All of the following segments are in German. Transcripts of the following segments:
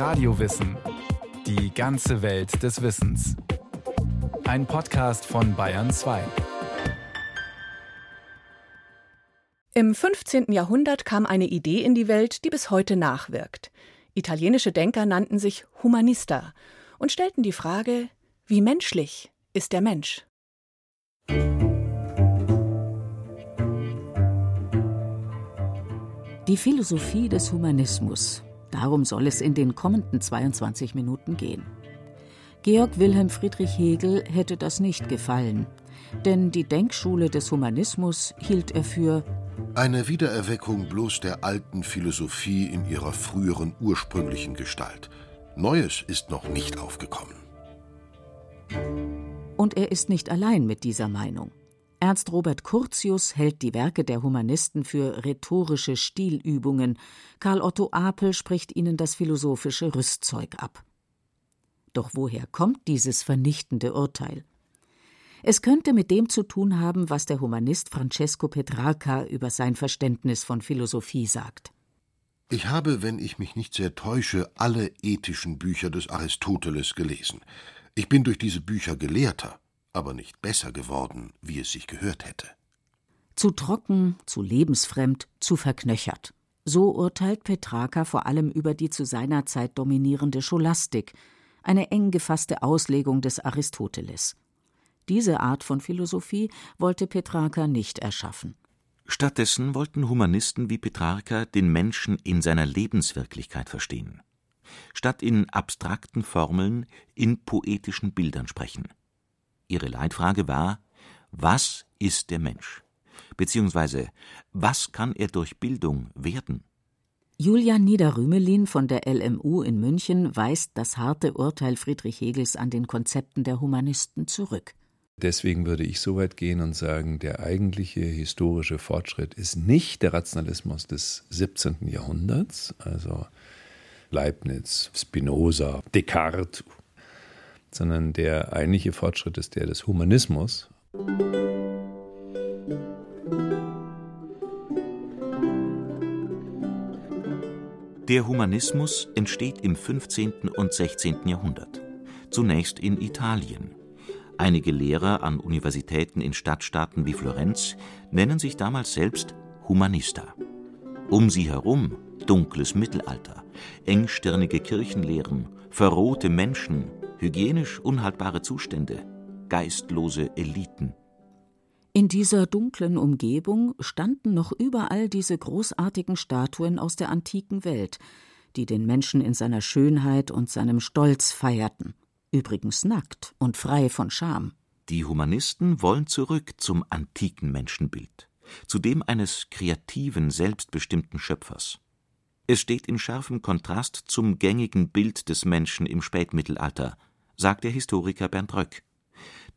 Radiowissen. Die ganze Welt des Wissens. Ein Podcast von Bayern 2. Im 15. Jahrhundert kam eine Idee in die Welt, die bis heute nachwirkt. Italienische Denker nannten sich Humanista und stellten die Frage, wie menschlich ist der Mensch? Die Philosophie des Humanismus. Darum soll es in den kommenden 22 Minuten gehen. Georg Wilhelm Friedrich Hegel hätte das nicht gefallen, denn die Denkschule des Humanismus hielt er für eine Wiedererweckung bloß der alten Philosophie in ihrer früheren ursprünglichen Gestalt. Neues ist noch nicht aufgekommen. Und er ist nicht allein mit dieser Meinung. Ernst Robert Curtius hält die Werke der Humanisten für rhetorische Stilübungen, Karl Otto Apel spricht ihnen das philosophische Rüstzeug ab. Doch woher kommt dieses vernichtende Urteil? Es könnte mit dem zu tun haben, was der Humanist Francesco Petrarca über sein Verständnis von Philosophie sagt. Ich habe, wenn ich mich nicht sehr täusche, alle ethischen Bücher des Aristoteles gelesen. Ich bin durch diese Bücher Gelehrter aber nicht besser geworden, wie es sich gehört hätte. Zu trocken, zu lebensfremd, zu verknöchert. So urteilt Petrarca vor allem über die zu seiner Zeit dominierende Scholastik, eine eng gefasste Auslegung des Aristoteles. Diese Art von Philosophie wollte Petrarca nicht erschaffen. Stattdessen wollten Humanisten wie Petrarca den Menschen in seiner Lebenswirklichkeit verstehen. Statt in abstrakten Formeln in poetischen Bildern sprechen. Ihre Leitfrage war: Was ist der Mensch? Beziehungsweise was kann er durch Bildung werden? Julian Niederrümelin von der LMU in München weist das harte Urteil Friedrich Hegels an den Konzepten der Humanisten zurück. Deswegen würde ich so weit gehen und sagen, der eigentliche historische Fortschritt ist nicht der Rationalismus des 17. Jahrhunderts, also Leibniz, Spinoza, Descartes, sondern der eigentliche Fortschritt ist der des Humanismus. Der Humanismus entsteht im 15. und 16. Jahrhundert. Zunächst in Italien. Einige Lehrer an Universitäten in Stadtstaaten wie Florenz nennen sich damals selbst Humanista. Um sie herum dunkles Mittelalter, engstirnige Kirchenlehren, verrohte Menschen, hygienisch unhaltbare Zustände, geistlose Eliten. In dieser dunklen Umgebung standen noch überall diese großartigen Statuen aus der antiken Welt, die den Menschen in seiner Schönheit und seinem Stolz feierten, übrigens nackt und frei von Scham. Die Humanisten wollen zurück zum antiken Menschenbild, zu dem eines kreativen, selbstbestimmten Schöpfers. Es steht in scharfem Kontrast zum gängigen Bild des Menschen im Spätmittelalter, sagt der Historiker Bernd Röck.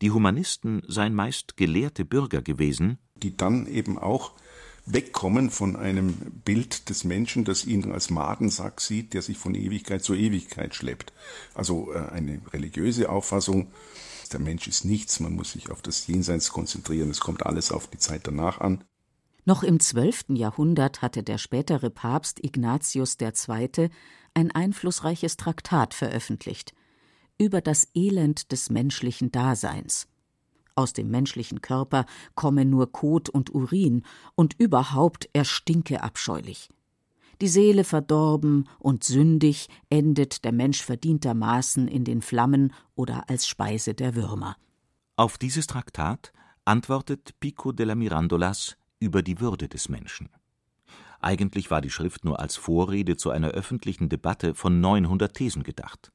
Die Humanisten seien meist gelehrte Bürger gewesen, die dann eben auch wegkommen von einem Bild des Menschen, das ihn als Madensack sieht, der sich von Ewigkeit zu Ewigkeit schleppt. Also äh, eine religiöse Auffassung, der Mensch ist nichts, man muss sich auf das Jenseits konzentrieren, es kommt alles auf die Zeit danach an. Noch im 12. Jahrhundert hatte der spätere Papst Ignatius II. ein einflussreiches Traktat veröffentlicht über das Elend des menschlichen Daseins. Aus dem menschlichen Körper komme nur Kot und Urin, und überhaupt er stinke abscheulich. Die Seele verdorben und sündig endet der Mensch verdientermaßen in den Flammen oder als Speise der Würmer. Auf dieses Traktat antwortet Pico della Mirandolas über die Würde des Menschen. Eigentlich war die Schrift nur als Vorrede zu einer öffentlichen Debatte von 900 Thesen gedacht.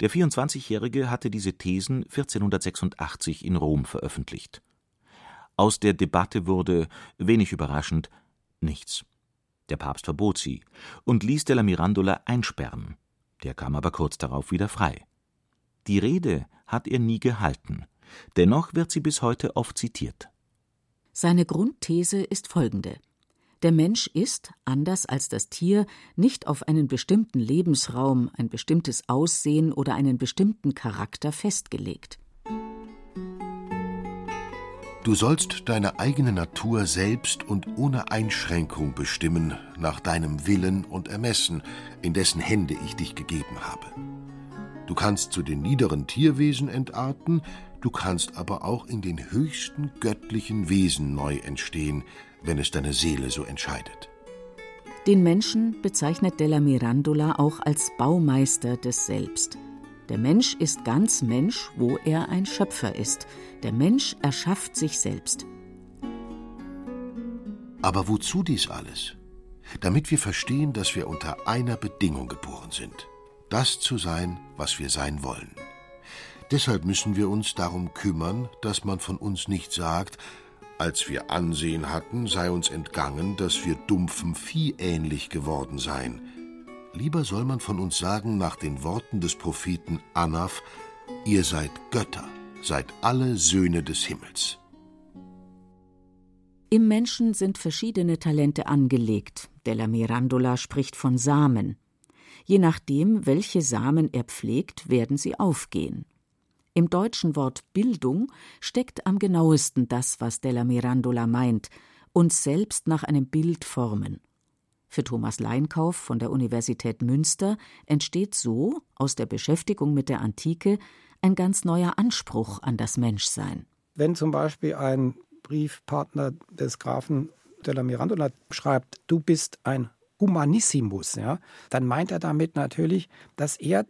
Der 24-Jährige hatte diese Thesen 1486 in Rom veröffentlicht. Aus der Debatte wurde, wenig überraschend, nichts. Der Papst verbot sie und ließ della Mirandola einsperren. Der kam aber kurz darauf wieder frei. Die Rede hat er nie gehalten. Dennoch wird sie bis heute oft zitiert. Seine Grundthese ist folgende der Mensch ist, anders als das Tier, nicht auf einen bestimmten Lebensraum, ein bestimmtes Aussehen oder einen bestimmten Charakter festgelegt. Du sollst deine eigene Natur selbst und ohne Einschränkung bestimmen, nach deinem Willen und Ermessen, in dessen Hände ich dich gegeben habe. Du kannst zu den niederen Tierwesen entarten, du kannst aber auch in den höchsten göttlichen Wesen neu entstehen, wenn es deine Seele so entscheidet. Den Menschen bezeichnet Della Mirandola auch als Baumeister des Selbst. Der Mensch ist ganz Mensch, wo er ein Schöpfer ist. Der Mensch erschafft sich selbst. Aber wozu dies alles? Damit wir verstehen, dass wir unter einer Bedingung geboren sind. Das zu sein, was wir sein wollen. Deshalb müssen wir uns darum kümmern, dass man von uns nicht sagt, als wir Ansehen hatten, sei uns entgangen, dass wir dumpfem Vieh ähnlich geworden seien. Lieber soll man von uns sagen, nach den Worten des Propheten Anaf, ihr seid Götter, seid alle Söhne des Himmels. Im Menschen sind verschiedene Talente angelegt. Della Mirandola spricht von Samen. Je nachdem, welche Samen er pflegt, werden sie aufgehen. Im deutschen Wort Bildung steckt am genauesten das, was Della Mirandola meint, uns selbst nach einem Bild formen. Für Thomas Leinkauf von der Universität Münster entsteht so aus der Beschäftigung mit der Antike ein ganz neuer Anspruch an das Menschsein. Wenn zum Beispiel ein Briefpartner des Grafen Della Mirandola schreibt, du bist ein Humanissimus, ja, dann meint er damit natürlich, dass er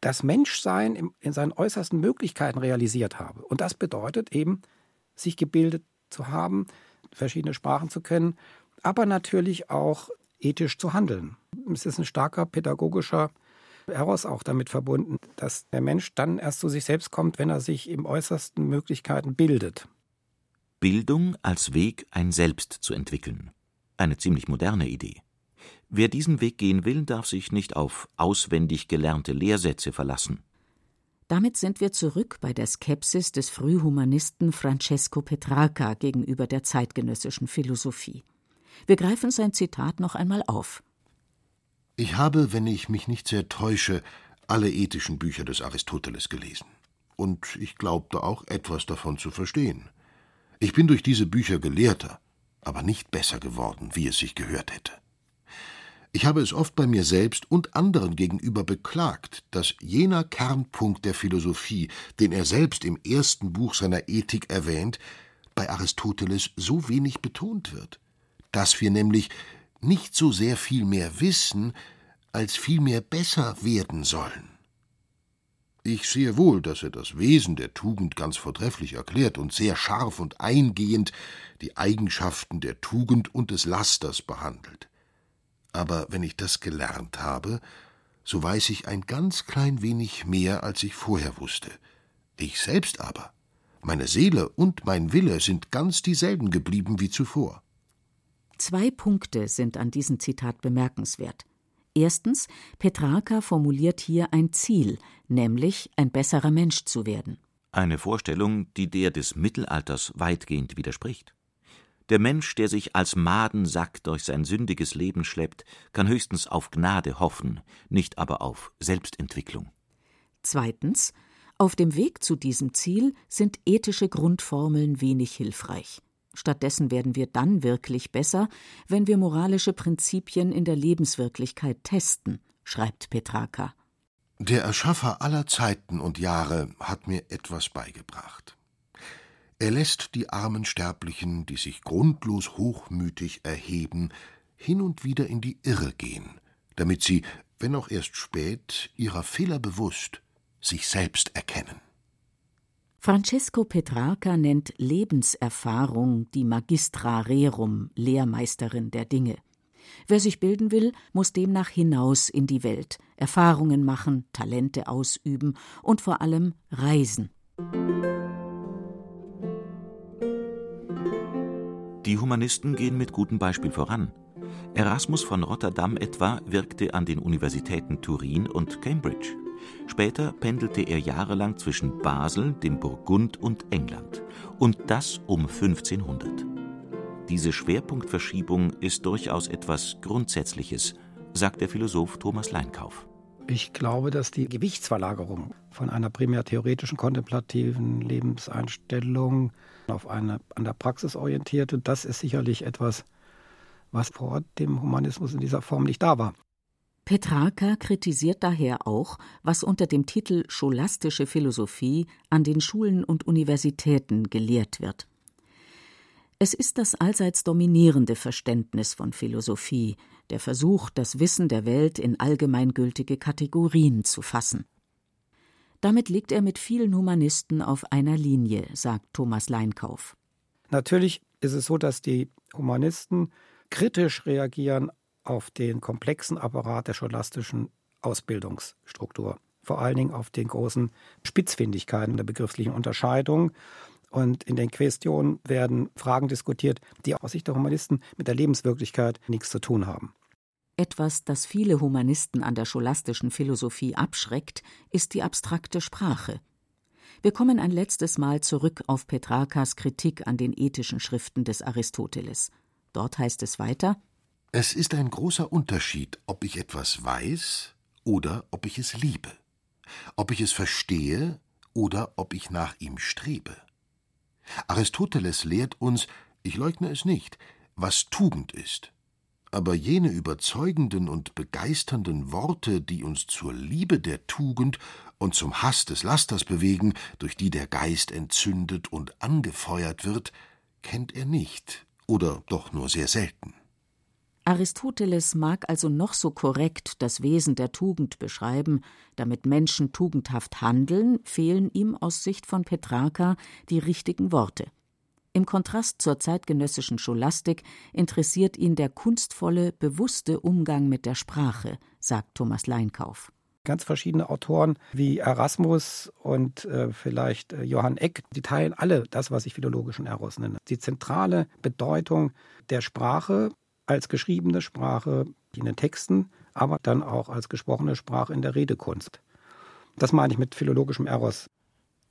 das Menschsein in seinen äußersten Möglichkeiten realisiert habe. Und das bedeutet eben, sich gebildet zu haben, verschiedene Sprachen zu können, aber natürlich auch ethisch zu handeln. Es ist ein starker pädagogischer Eros auch damit verbunden, dass der Mensch dann erst zu sich selbst kommt, wenn er sich im äußersten Möglichkeiten bildet. Bildung als Weg, ein Selbst zu entwickeln. Eine ziemlich moderne Idee. Wer diesen Weg gehen will, darf sich nicht auf auswendig gelernte Lehrsätze verlassen. Damit sind wir zurück bei der Skepsis des Frühhumanisten Francesco Petrarca gegenüber der zeitgenössischen Philosophie. Wir greifen sein Zitat noch einmal auf. Ich habe, wenn ich mich nicht sehr täusche, alle ethischen Bücher des Aristoteles gelesen. Und ich glaubte auch etwas davon zu verstehen. Ich bin durch diese Bücher Gelehrter, aber nicht besser geworden, wie es sich gehört hätte. Ich habe es oft bei mir selbst und anderen gegenüber beklagt, dass jener Kernpunkt der Philosophie, den er selbst im ersten Buch seiner Ethik erwähnt, bei Aristoteles so wenig betont wird, dass wir nämlich nicht so sehr viel mehr wissen, als viel mehr besser werden sollen. Ich sehe wohl, dass er das Wesen der Tugend ganz vortrefflich erklärt und sehr scharf und eingehend die Eigenschaften der Tugend und des Lasters behandelt. Aber wenn ich das gelernt habe, so weiß ich ein ganz klein wenig mehr, als ich vorher wusste. Ich selbst aber, meine Seele und mein Wille sind ganz dieselben geblieben wie zuvor. Zwei Punkte sind an diesem Zitat bemerkenswert. Erstens, Petrarca formuliert hier ein Ziel, nämlich ein besserer Mensch zu werden. Eine Vorstellung, die der des Mittelalters weitgehend widerspricht. Der Mensch, der sich als Madensack durch sein sündiges Leben schleppt, kann höchstens auf Gnade hoffen, nicht aber auf Selbstentwicklung. Zweitens, auf dem Weg zu diesem Ziel sind ethische Grundformeln wenig hilfreich. Stattdessen werden wir dann wirklich besser, wenn wir moralische Prinzipien in der Lebenswirklichkeit testen, schreibt Petrarca. Der Erschaffer aller Zeiten und Jahre hat mir etwas beigebracht. Er lässt die armen Sterblichen, die sich grundlos hochmütig erheben, hin und wieder in die Irre gehen, damit sie, wenn auch erst spät, ihrer Fehler bewusst, sich selbst erkennen. Francesco Petrarca nennt Lebenserfahrung die Magistra Rerum, Lehrmeisterin der Dinge. Wer sich bilden will, muss demnach hinaus in die Welt, Erfahrungen machen, Talente ausüben und vor allem reisen. Die Humanisten gehen mit gutem Beispiel voran. Erasmus von Rotterdam etwa wirkte an den Universitäten Turin und Cambridge. Später pendelte er jahrelang zwischen Basel, dem Burgund und England. Und das um 1500. Diese Schwerpunktverschiebung ist durchaus etwas Grundsätzliches, sagt der Philosoph Thomas Leinkauf. Ich glaube, dass die Gewichtsverlagerung von einer primär theoretischen, kontemplativen Lebenseinstellung auf eine an der Praxis orientierte, das ist sicherlich etwas, was vor dem Humanismus in dieser Form nicht da war. Petrarca kritisiert daher auch, was unter dem Titel scholastische Philosophie an den Schulen und Universitäten gelehrt wird. Es ist das allseits dominierende Verständnis von Philosophie, der Versuch, das Wissen der Welt in allgemeingültige Kategorien zu fassen. Damit liegt er mit vielen Humanisten auf einer Linie, sagt Thomas Leinkauf. Natürlich ist es so, dass die Humanisten kritisch reagieren auf den komplexen Apparat der scholastischen Ausbildungsstruktur, vor allen Dingen auf den großen Spitzfindigkeiten der begrifflichen Unterscheidung und in den Questionen werden Fragen diskutiert, die aus Sicht der Humanisten mit der Lebenswirklichkeit nichts zu tun haben. Etwas, das viele Humanisten an der scholastischen Philosophie abschreckt, ist die abstrakte Sprache. Wir kommen ein letztes Mal zurück auf Petrarkas Kritik an den ethischen Schriften des Aristoteles. Dort heißt es weiter Es ist ein großer Unterschied, ob ich etwas weiß oder ob ich es liebe, ob ich es verstehe oder ob ich nach ihm strebe. Aristoteles lehrt uns, ich leugne es nicht, was Tugend ist. Aber jene überzeugenden und begeisternden Worte, die uns zur Liebe der Tugend und zum Hass des Lasters bewegen, durch die der Geist entzündet und angefeuert wird, kennt er nicht oder doch nur sehr selten. Aristoteles mag also noch so korrekt das Wesen der Tugend beschreiben, damit Menschen tugendhaft handeln, fehlen ihm aus Sicht von Petrarca die richtigen Worte. Im Kontrast zur zeitgenössischen Scholastik interessiert ihn der kunstvolle, bewusste Umgang mit der Sprache, sagt Thomas Leinkauf. Ganz verschiedene Autoren wie Erasmus und äh, vielleicht äh, Johann Eck, die teilen alle das, was ich philologischen Eros nenne. Die zentrale Bedeutung der Sprache als geschriebene Sprache in den Texten, aber dann auch als gesprochene Sprache in der Redekunst. Das meine ich mit philologischem Eros.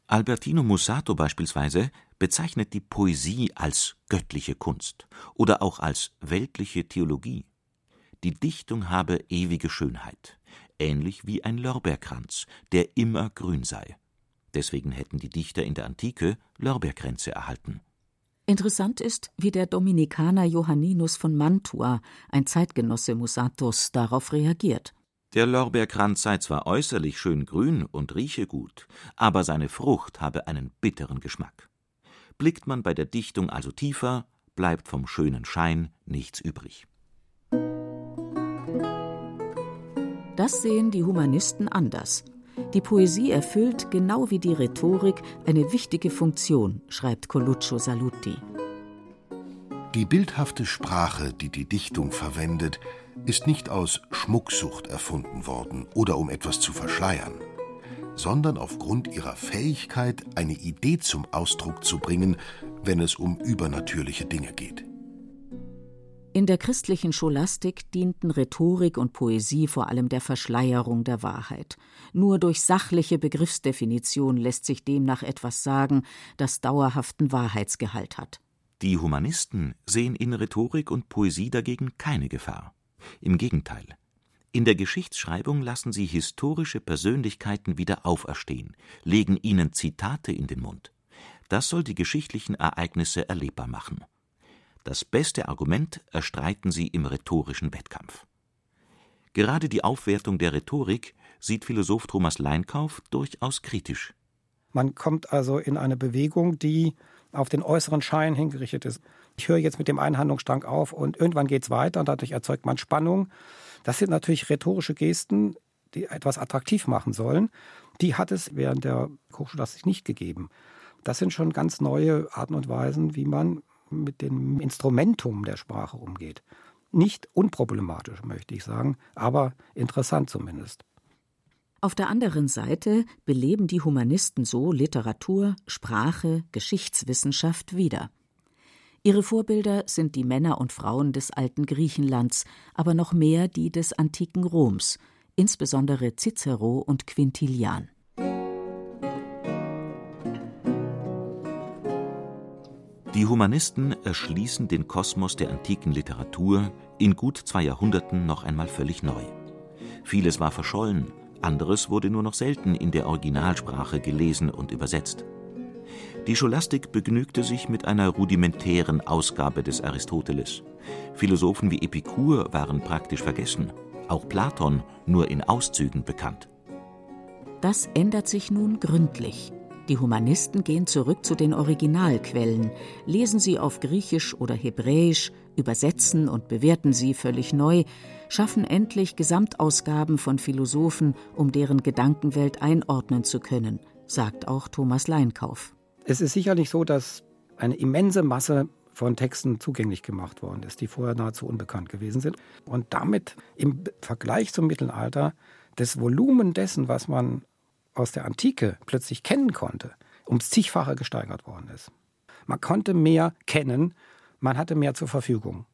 Albertino Mussato beispielsweise bezeichnet die Poesie als göttliche Kunst oder auch als weltliche Theologie. Die Dichtung habe ewige Schönheit, ähnlich wie ein Lorbeerkranz, der immer grün sei. Deswegen hätten die Dichter in der Antike Lorbeerkränze erhalten. Interessant ist, wie der Dominikaner Johanninus von Mantua, ein Zeitgenosse Musatos, darauf reagiert. Der Lorbeerkranz sei zwar äußerlich schön grün und rieche gut, aber seine Frucht habe einen bitteren Geschmack. Blickt man bei der Dichtung also tiefer, bleibt vom schönen Schein nichts übrig. Das sehen die Humanisten anders. Die Poesie erfüllt, genau wie die Rhetorik, eine wichtige Funktion, schreibt Coluccio Saluti. Die bildhafte Sprache, die die Dichtung verwendet, ist nicht aus Schmucksucht erfunden worden oder um etwas zu verschleiern, sondern aufgrund ihrer Fähigkeit, eine Idee zum Ausdruck zu bringen, wenn es um übernatürliche Dinge geht. In der christlichen Scholastik dienten Rhetorik und Poesie vor allem der Verschleierung der Wahrheit. Nur durch sachliche Begriffsdefinition lässt sich demnach etwas sagen, das dauerhaften Wahrheitsgehalt hat. Die Humanisten sehen in Rhetorik und Poesie dagegen keine Gefahr. Im Gegenteil. In der Geschichtsschreibung lassen sie historische Persönlichkeiten wieder auferstehen, legen ihnen Zitate in den Mund. Das soll die geschichtlichen Ereignisse erlebbar machen. Das beste Argument erstreiten sie im rhetorischen Wettkampf. Gerade die Aufwertung der Rhetorik sieht Philosoph Thomas Leinkauf durchaus kritisch. Man kommt also in eine Bewegung, die auf den äußeren Schein hingerichtet ist. Ich höre jetzt mit dem einen Handlungsstrang auf und irgendwann geht es weiter und dadurch erzeugt man Spannung. Das sind natürlich rhetorische Gesten, die etwas attraktiv machen sollen. Die hat es während der Hochschulastik nicht gegeben. Das sind schon ganz neue Arten und Weisen, wie man mit dem Instrumentum der Sprache umgeht. Nicht unproblematisch, möchte ich sagen, aber interessant zumindest. Auf der anderen Seite beleben die Humanisten so Literatur, Sprache, Geschichtswissenschaft wieder. Ihre Vorbilder sind die Männer und Frauen des alten Griechenlands, aber noch mehr die des antiken Roms, insbesondere Cicero und Quintilian. Die Humanisten erschließen den Kosmos der antiken Literatur in gut zwei Jahrhunderten noch einmal völlig neu. Vieles war verschollen, anderes wurde nur noch selten in der Originalsprache gelesen und übersetzt. Die Scholastik begnügte sich mit einer rudimentären Ausgabe des Aristoteles. Philosophen wie Epikur waren praktisch vergessen, auch Platon nur in Auszügen bekannt. Das ändert sich nun gründlich. Die Humanisten gehen zurück zu den Originalquellen, lesen sie auf Griechisch oder Hebräisch, übersetzen und bewerten sie völlig neu, schaffen endlich Gesamtausgaben von Philosophen, um deren Gedankenwelt einordnen zu können, sagt auch Thomas Leinkauf. Es ist sicherlich so, dass eine immense Masse von Texten zugänglich gemacht worden ist, die vorher nahezu unbekannt gewesen sind. Und damit im Vergleich zum Mittelalter das Volumen dessen, was man aus der Antike plötzlich kennen konnte, ums zigfache gesteigert worden ist. Man konnte mehr kennen, man hatte mehr zur Verfügung.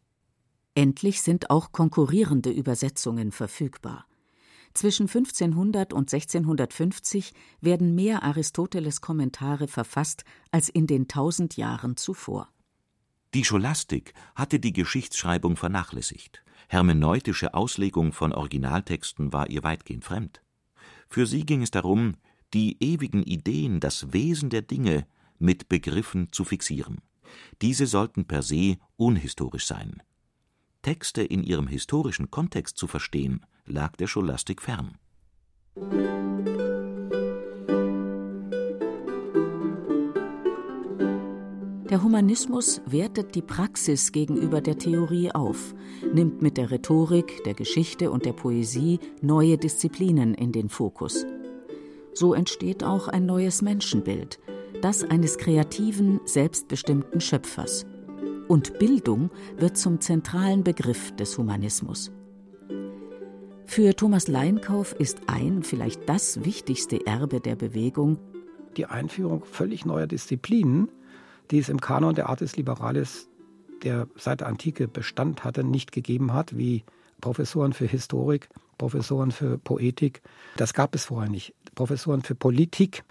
Endlich sind auch konkurrierende Übersetzungen verfügbar. Zwischen 1500 und 1650 werden mehr Aristoteles Kommentare verfasst als in den tausend Jahren zuvor. Die Scholastik hatte die Geschichtsschreibung vernachlässigt. Hermeneutische Auslegung von Originaltexten war ihr weitgehend fremd. Für sie ging es darum, die ewigen Ideen, das Wesen der Dinge mit Begriffen zu fixieren. Diese sollten per se unhistorisch sein. Texte in ihrem historischen Kontext zu verstehen, lag der Scholastik fern. Der Humanismus wertet die Praxis gegenüber der Theorie auf, nimmt mit der Rhetorik, der Geschichte und der Poesie neue Disziplinen in den Fokus. So entsteht auch ein neues Menschenbild, das eines kreativen, selbstbestimmten Schöpfers. Und Bildung wird zum zentralen Begriff des Humanismus. Für Thomas Leinkauf ist ein, vielleicht das wichtigste Erbe der Bewegung die Einführung völlig neuer Disziplinen, die es im Kanon der Artis Liberalis, der seit der Antike Bestand hatte, nicht gegeben hat, wie Professoren für Historik, Professoren für Poetik. Das gab es vorher nicht. Professoren für Politik.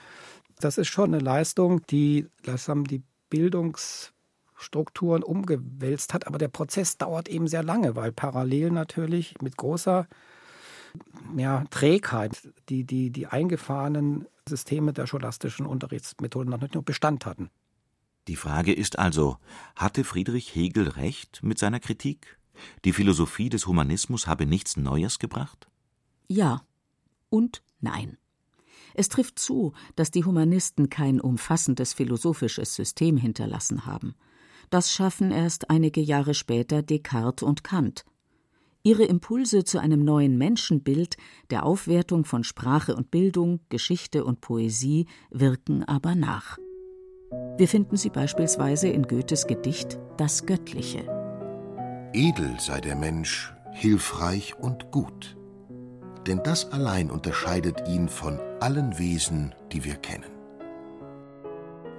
Das ist schon eine Leistung, die langsam die Bildungsstrukturen umgewälzt hat. Aber der Prozess dauert eben sehr lange, weil parallel natürlich mit großer ja, Trägheit die, die, die eingefahrenen Systeme der scholastischen Unterrichtsmethoden noch nicht nur Bestand hatten. Die Frage ist also, hatte Friedrich Hegel recht mit seiner Kritik? Die Philosophie des Humanismus habe nichts Neues gebracht? Ja und nein. Es trifft zu, dass die Humanisten kein umfassendes philosophisches System hinterlassen haben. Das schaffen erst einige Jahre später Descartes und Kant. Ihre Impulse zu einem neuen Menschenbild, der Aufwertung von Sprache und Bildung, Geschichte und Poesie wirken aber nach. Wir finden sie beispielsweise in Goethes Gedicht Das Göttliche. Edel sei der Mensch, hilfreich und gut, denn das allein unterscheidet ihn von allen Wesen, die wir kennen.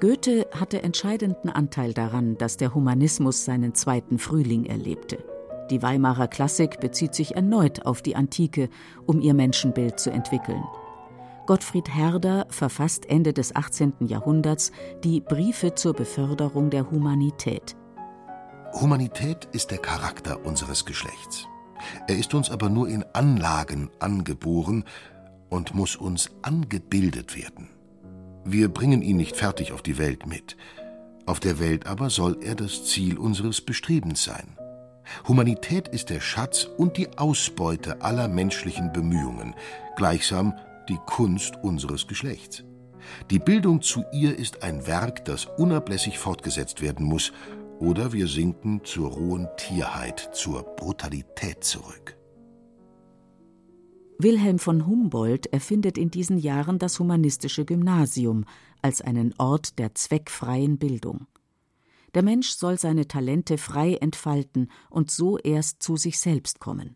Goethe hatte entscheidenden Anteil daran, dass der Humanismus seinen zweiten Frühling erlebte. Die Weimarer Klassik bezieht sich erneut auf die Antike, um ihr Menschenbild zu entwickeln. Gottfried Herder verfasst Ende des 18. Jahrhunderts die Briefe zur Beförderung der Humanität. Humanität ist der Charakter unseres Geschlechts. Er ist uns aber nur in Anlagen angeboren und muss uns angebildet werden. Wir bringen ihn nicht fertig auf die Welt mit. Auf der Welt aber soll er das Ziel unseres Bestrebens sein. Humanität ist der Schatz und die Ausbeute aller menschlichen Bemühungen, gleichsam die Kunst unseres Geschlechts. Die Bildung zu ihr ist ein Werk, das unablässig fortgesetzt werden muss, oder wir sinken zur rohen Tierheit, zur Brutalität zurück. Wilhelm von Humboldt erfindet in diesen Jahren das humanistische Gymnasium als einen Ort der zweckfreien Bildung. Der Mensch soll seine Talente frei entfalten und so erst zu sich selbst kommen.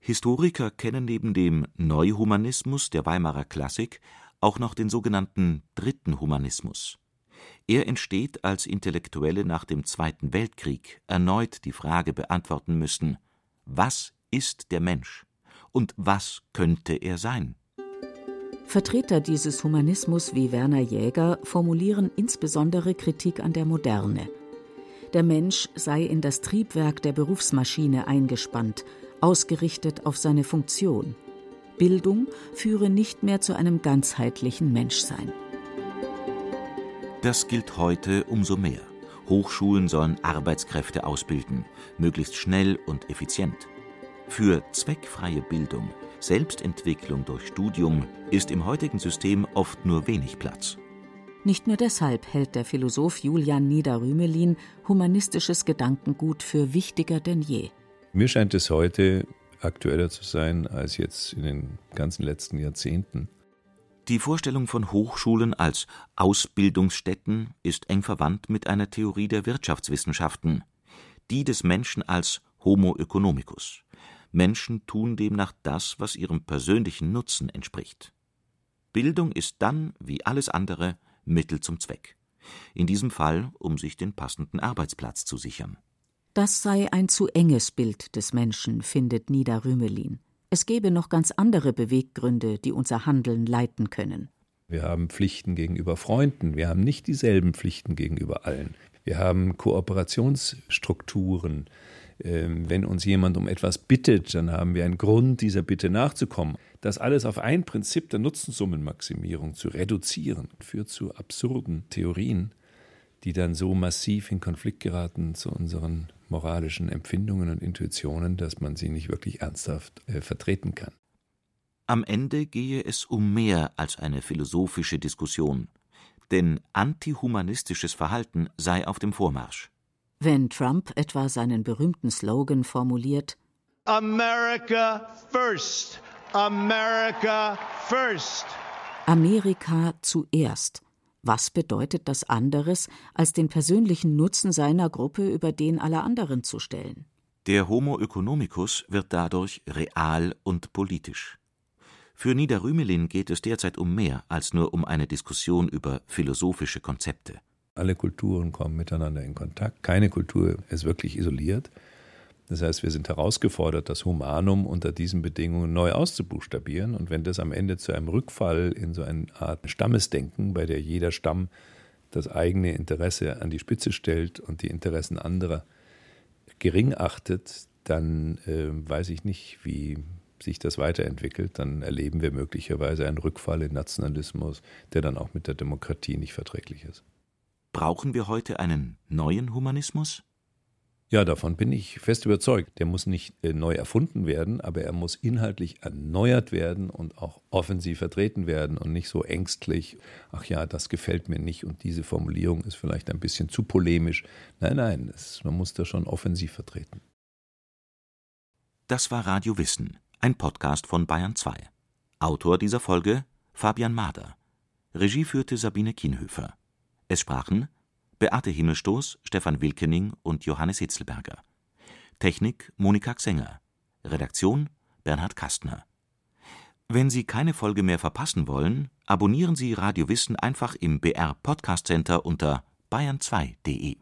Historiker kennen neben dem Neuhumanismus der Weimarer Klassik auch noch den sogenannten Dritten Humanismus. Er entsteht, als Intellektuelle nach dem Zweiten Weltkrieg erneut die Frage beantworten müssen: Was ist der Mensch und was könnte er sein? Vertreter dieses Humanismus wie Werner Jäger formulieren insbesondere Kritik an der Moderne. Der Mensch sei in das Triebwerk der Berufsmaschine eingespannt ausgerichtet auf seine Funktion. Bildung führe nicht mehr zu einem ganzheitlichen Menschsein. Das gilt heute umso mehr. Hochschulen sollen Arbeitskräfte ausbilden, möglichst schnell und effizient. Für zweckfreie Bildung, Selbstentwicklung durch Studium ist im heutigen System oft nur wenig Platz. Nicht nur deshalb hält der Philosoph Julian Niederrümelin humanistisches Gedankengut für wichtiger denn je. Mir scheint es heute aktueller zu sein als jetzt in den ganzen letzten Jahrzehnten. Die Vorstellung von Hochschulen als Ausbildungsstätten ist eng verwandt mit einer Theorie der Wirtschaftswissenschaften, die des Menschen als Homo economicus. Menschen tun demnach das, was ihrem persönlichen Nutzen entspricht. Bildung ist dann, wie alles andere, Mittel zum Zweck. In diesem Fall, um sich den passenden Arbeitsplatz zu sichern. Das sei ein zu enges Bild des Menschen, findet Nida Rümelin. Es gäbe noch ganz andere Beweggründe, die unser Handeln leiten können. Wir haben Pflichten gegenüber Freunden, wir haben nicht dieselben Pflichten gegenüber allen. Wir haben Kooperationsstrukturen. Ähm, wenn uns jemand um etwas bittet, dann haben wir einen Grund, dieser Bitte nachzukommen. Das alles auf ein Prinzip der Nutzensummenmaximierung zu reduzieren, führt zu absurden Theorien, die dann so massiv in Konflikt geraten zu unseren moralischen Empfindungen und Intuitionen, dass man sie nicht wirklich ernsthaft äh, vertreten kann. Am Ende gehe es um mehr als eine philosophische Diskussion, denn antihumanistisches Verhalten sei auf dem Vormarsch. Wenn Trump etwa seinen berühmten Slogan formuliert America first, America first. Amerika zuerst was bedeutet das anderes, als den persönlichen Nutzen seiner Gruppe über den aller anderen zu stellen? Der Homo economicus wird dadurch real und politisch. Für Niederrümelin geht es derzeit um mehr als nur um eine Diskussion über philosophische Konzepte. Alle Kulturen kommen miteinander in Kontakt. Keine Kultur ist wirklich isoliert. Das heißt, wir sind herausgefordert, das Humanum unter diesen Bedingungen neu auszubuchstabieren. Und wenn das am Ende zu einem Rückfall in so eine Art Stammesdenken, bei der jeder Stamm das eigene Interesse an die Spitze stellt und die Interessen anderer gering achtet, dann äh, weiß ich nicht, wie sich das weiterentwickelt. Dann erleben wir möglicherweise einen Rückfall in Nationalismus, der dann auch mit der Demokratie nicht verträglich ist. Brauchen wir heute einen neuen Humanismus? Ja, davon bin ich fest überzeugt. Der muss nicht äh, neu erfunden werden, aber er muss inhaltlich erneuert werden und auch offensiv vertreten werden und nicht so ängstlich, ach ja, das gefällt mir nicht und diese Formulierung ist vielleicht ein bisschen zu polemisch. Nein, nein, es, man muss das schon offensiv vertreten. Das war Radio Wissen, ein Podcast von Bayern 2. Autor dieser Folge Fabian Mader. Regie führte Sabine Kienhöfer. Es sprachen Beate Himmelstoß, Stefan Wilkening und Johannes Hitzelberger. Technik Monika Xenger. Redaktion Bernhard Kastner. Wenn Sie keine Folge mehr verpassen wollen, abonnieren Sie Radio Wissen einfach im BR Podcast Center unter bayern2.de